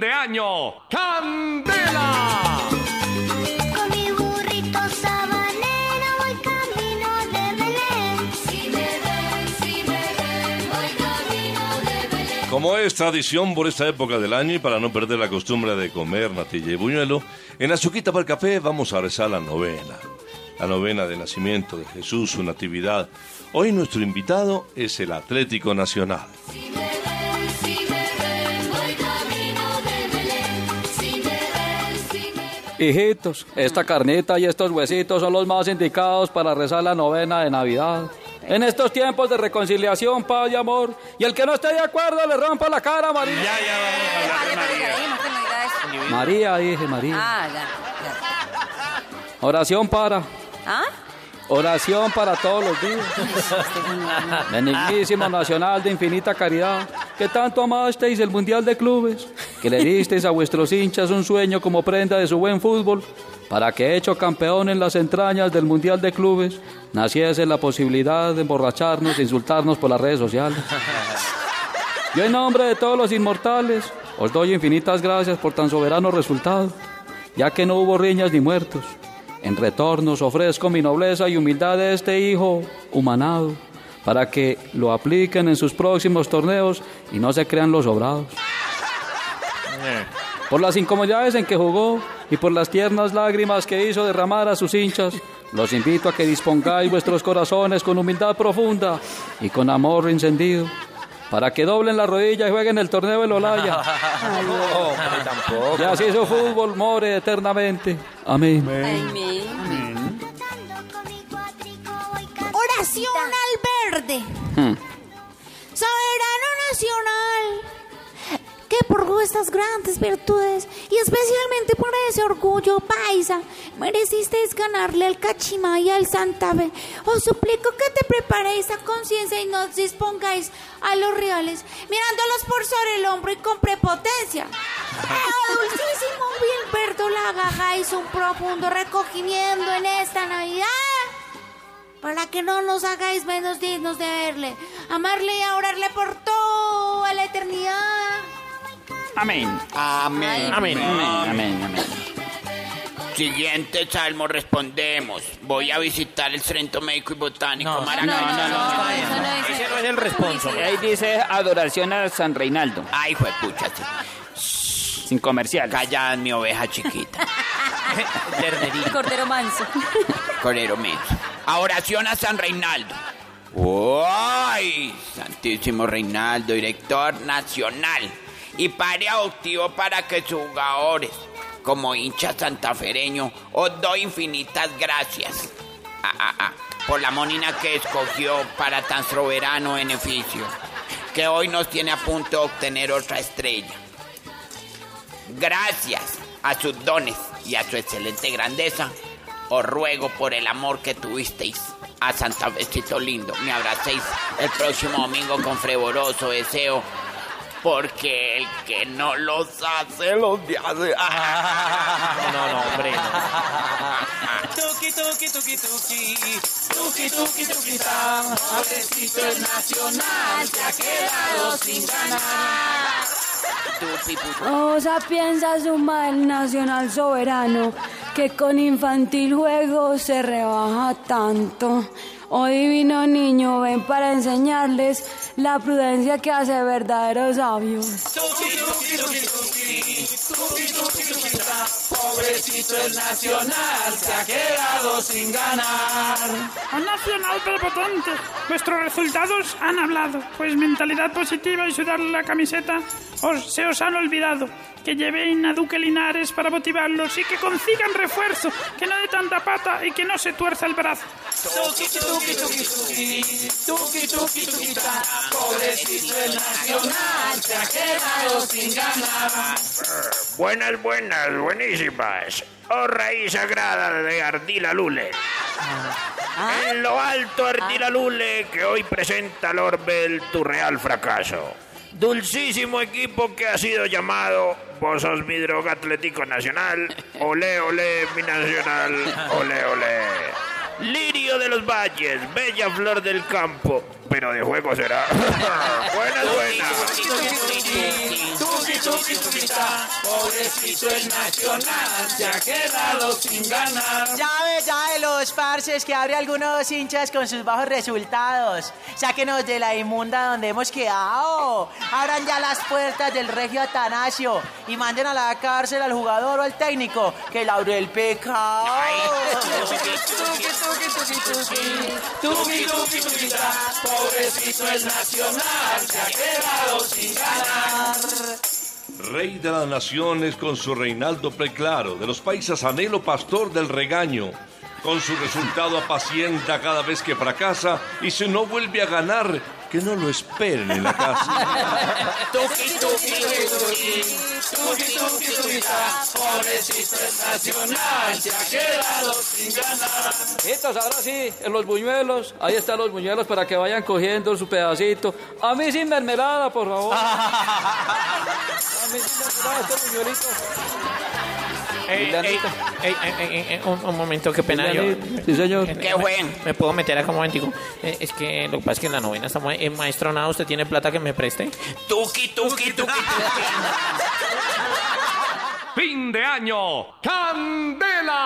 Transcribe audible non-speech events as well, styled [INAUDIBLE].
fin de año. ¡Candela! Con mi burrito sabanero voy camino de Belén. Si me ven, si me ven, voy camino de Belén. Como es tradición por esta época del año y para no perder la costumbre de comer natilla y buñuelo, en Azuquita para el Café vamos a rezar la novena. La novena de nacimiento de Jesús, su natividad. Hoy nuestro invitado es el Atlético Nacional. Si me Hijitos, esta carnita y estos huesitos son los más indicados para rezar la novena de Navidad. En estos tiempos de reconciliación, paz y amor. Y el que no esté de acuerdo le rompa la cara, María. Ya, ya de María. María, dije María. Ah, ya, ya. Oración para. ¿Ah? Oración para todos los días. [LAUGHS] Benignísimo Nacional de Infinita Caridad, que tanto amasteis el Mundial de Clubes, que le disteis a vuestros hinchas un sueño como prenda de su buen fútbol, para que hecho campeón en las entrañas del Mundial de Clubes, naciese la posibilidad de emborracharnos e insultarnos por las redes sociales. Yo en nombre de todos los inmortales, os doy infinitas gracias por tan soberano resultado, ya que no hubo riñas ni muertos. En retorno os ofrezco mi nobleza y humildad de este hijo humanado, para que lo apliquen en sus próximos torneos y no se crean los sobrados. Por las incomodidades en que jugó y por las tiernas lágrimas que hizo derramar a sus hinchas, los invito a que dispongáis vuestros corazones con humildad profunda y con amor encendido, para que doblen la rodilla y jueguen el torneo del Olaya. Y así su fútbol more eternamente. Amén. Camino. Oración al verde. Hmm. Soberano nacional. Vuestras grandes virtudes y especialmente por ese orgullo paisa, merecisteis ganarle al Cachimá y al Santa Fe. Os suplico que te preparéis a conciencia y no os dispongáis a los reales, mirándolos por sobre el hombro y con prepotencia. A [LAUGHS] dulcísimo Wilberto la hagáis un profundo recogimiento en esta Navidad para que no nos hagáis menos dignos de verle, amarle y orarle por toda la eternidad. Amén. Amén. Amén. Amén, amén. Siguiente salmo respondemos. Voy a visitar el Centro Médico y Botánico No. No, no, no, eso no es. Ese no es el responsable. Ahí dice adoración a San Reinaldo, Ay, juepucha. sí. sin comercial. Callad mi oveja chiquita. [LAUGHS] Ternerito. Cordero manso. Corero menso. A oración a San Reinaldo. ¡Ay! Santísimo Reinaldo, director nacional y padre adoptivo para que sus jugadores, como hincha santafereño, os doy infinitas gracias. Ah, ah, ah, por la monina que escogió para tan soberano beneficio, que hoy nos tiene a punto de obtener otra estrella. Gracias a sus dones y a su excelente grandeza, os ruego por el amor que tuvisteis a Santa Besito Lindo, me abracéis el próximo domingo con fervoroso deseo, porque el que no los hace, los hace. [LAUGHS] No, no, hombre. Tuki, tuki, tuki, tuki. Tuki, tuki, tuki, tan. Pobrecito el nacional se ha quedado sin ganar. Pupi. Osa piensa suma el nacional soberano que con infantil juego se rebaja tanto. Oh divino niño, ven para enseñarles la prudencia que hace verdaderos sabios. Pobrecito el nacional se ha quedado sin ganar. Al Nacional prepotente. Vuestros resultados han hablado, pues mentalidad positiva y sudarle la camiseta os, se os han olvidado. Que lleven a Duque Linares para motivarlos y que consigan refuerzo, que no dé tanta pata y que no se tuerza el brazo. Tuki, tuki, tuki, tuki. Tuki, tuki, tuki, tan. Pobrecito el nacional se ha quedado sin ganar. Buenas, buenas, buenísimas. Oh raíz sagrada de Ardila Lule. En lo alto Ardila Lule que hoy presenta al Orbel tu real fracaso. Dulcísimo equipo que ha sido llamado Vos sos mi droga atlético nacional. Olé, olé, mi nacional. Olé, olé. Lirio de los valles, bella flor del campo. Pero de juego será. [LAUGHS] buenas, buenas. Tuquita, pobrecito el Nacional, se ha quedado sin ganar. Ya ve, ya ve los parces que abre algunos hinchas con sus bajos resultados. Sáquenos de la inmunda donde hemos quedado. Abran ya las puertas del regio Atanasio y manden a la cárcel al jugador o al técnico que laure el pecado. Tuki, tuki, tuquita, pobrecito el Nacional, se ha quedado sin ganar. Rey de las naciones con su Reinaldo Preclaro, de los paisas anhelo pastor del regaño. Con su resultado apacienta cada vez que fracasa y si no vuelve a ganar, que no lo esperen en la casa. Tuki, tuki, tuki, tuki, tuki, tuki, tuquita, pobrecito el Nacional, se ha quedado sin ganar. Hijitos, ahora sí, en los buñuelos. Ahí están los buñuelos para que vayan cogiendo su pedacito. A mí sin mermelada, por favor. [LAUGHS] A mí sin mermelada, este buñuelito. Ey, ey, ey, ey, ey, ey, un, un momento, qué pena. Yo, Sí, señor. ¿Qué fue? ¿Me puedo meter acá un momentico? Eh, es que lo que pasa es que en la novena estamos... Eh, maestro Nada, ¿usted tiene plata que me preste? Tuki, tuki, tuki, tuki. Fin de año. ¡Candela!